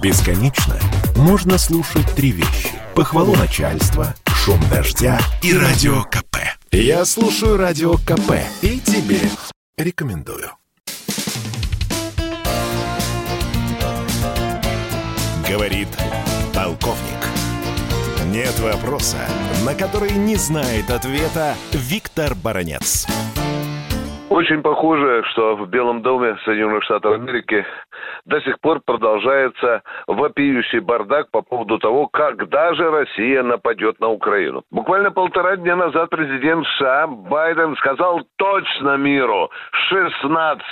Бесконечно можно слушать три вещи. Похвалу начальства, шум дождя и радио КП. Я слушаю радио КП и тебе рекомендую. Говорит полковник. Нет вопроса, на который не знает ответа Виктор Баранец. Очень похоже, что в Белом доме Соединенных Штатов Америки до сих пор продолжается вопиющий бардак по поводу того, когда же Россия нападет на Украину. Буквально полтора дня назад президент США Байден сказал точно миру, 16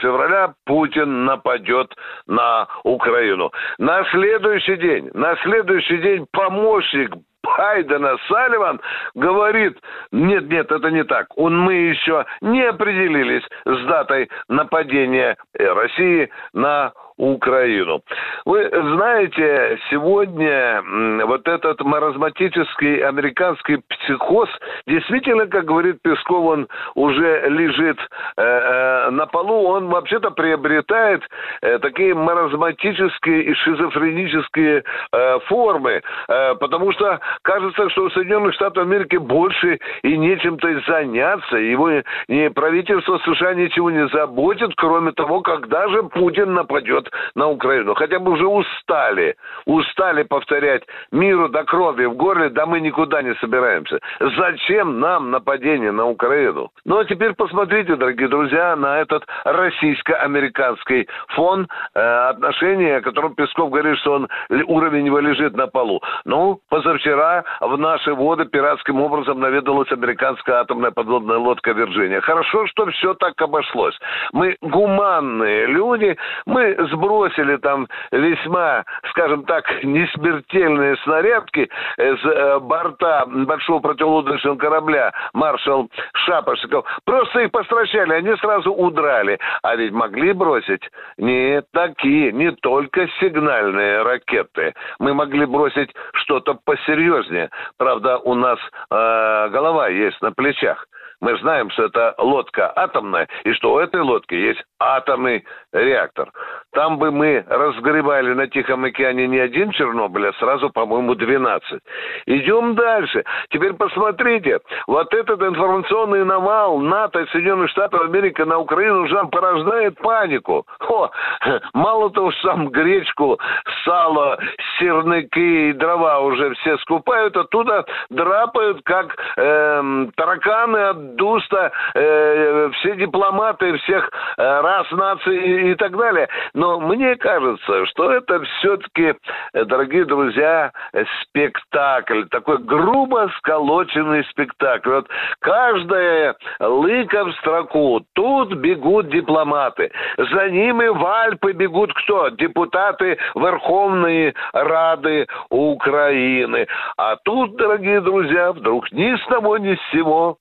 февраля Путин нападет на Украину. На следующий день, на следующий день помощник Байдена Салливан говорит, нет, нет, это не так. Он, мы еще не определились с датой нападения России на Украину. Вы знаете, сегодня вот этот маразматический американский психоз, действительно, как говорит Песков, он уже лежит э, э, на полу, он вообще-то приобретает э, такие маразматические и шизофренические э, формы, э, потому что кажется, что у Соединенных Штатов Америки больше и нечем-то заняться, его не правительство США ничего не заботит, кроме того, когда же Путин нападет на Украину. Хотя бы уже устали, устали повторять миру до крови в горле, да мы никуда не собираемся. Зачем нам нападение на Украину? Ну а теперь посмотрите, дорогие друзья, на этот российско-американский фон э, отношений, о котором Песков говорит, что он, уровень его лежит на полу. Ну, позавчера в наши воды пиратским образом наведалась американская атомная подводная лодка «Вирджиния». Хорошо, что все так обошлось. Мы гуманные люди, мы сбросили там весьма, скажем так, несмертельные снарядки с э, борта большого противолодочного корабля маршал Шапошников. Просто их постращали, они сразу удрали. А ведь могли бросить не такие, не только сигнальные ракеты. Мы могли бросить что-то посерьезнее. Правда, у нас э, голова есть на плечах. Мы знаем, что это лодка атомная, и что у этой лодки есть атомный реактор. Там бы мы разгребали на Тихом океане не один Чернобыль, а сразу, по-моему, 12. Идем дальше. Теперь посмотрите, вот этот информационный навал НАТО и Соединенных Штатов Америки на Украину уже порождает панику. О, мало того, что там гречку, сало, сырники и дрова уже все скупают, оттуда драпают, как э, тараканы от Дуста, э, все дипломаты всех э, рас, наций и, и так далее. Но мне кажется, что это все-таки, э, дорогие друзья, спектакль, такой грубо сколоченный спектакль. Вот каждая лыка в строку, тут бегут дипломаты, за ними в Альпы бегут кто? Депутаты Верховной Рады Украины. А тут, дорогие друзья, вдруг ни с того ни с сего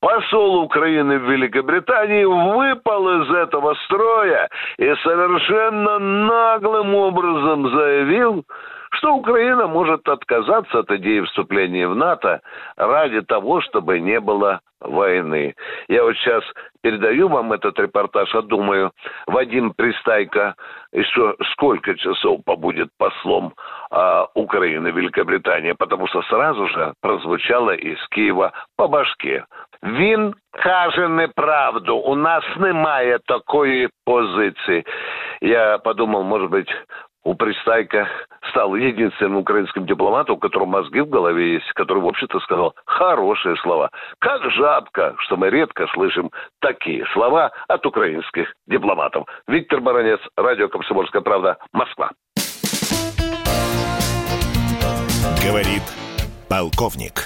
посол Украины в Великобритании выпал из этого строя и совершенно наглым образом заявил, что Украина может отказаться от идеи вступления в НАТО ради того, чтобы не было войны. Я вот сейчас передаю вам этот репортаж, а думаю, Вадим Пристайко еще сколько часов побудет послом а, Украины, Великобритании, потому что сразу же прозвучало из Киева по башке. Він каже неправду. У нас немає такої позиції. Я подумал, может быть, у Пристайка стал единственным украинским дипломатом, у которого мозги в голове есть, который, в общем-то, сказал хорошие слова. Как жабка, что мы редко слышим такие слова от украинских дипломатов. Виктор Баранец, Радио «Комсомольская правда», Москва. Говорит полковник.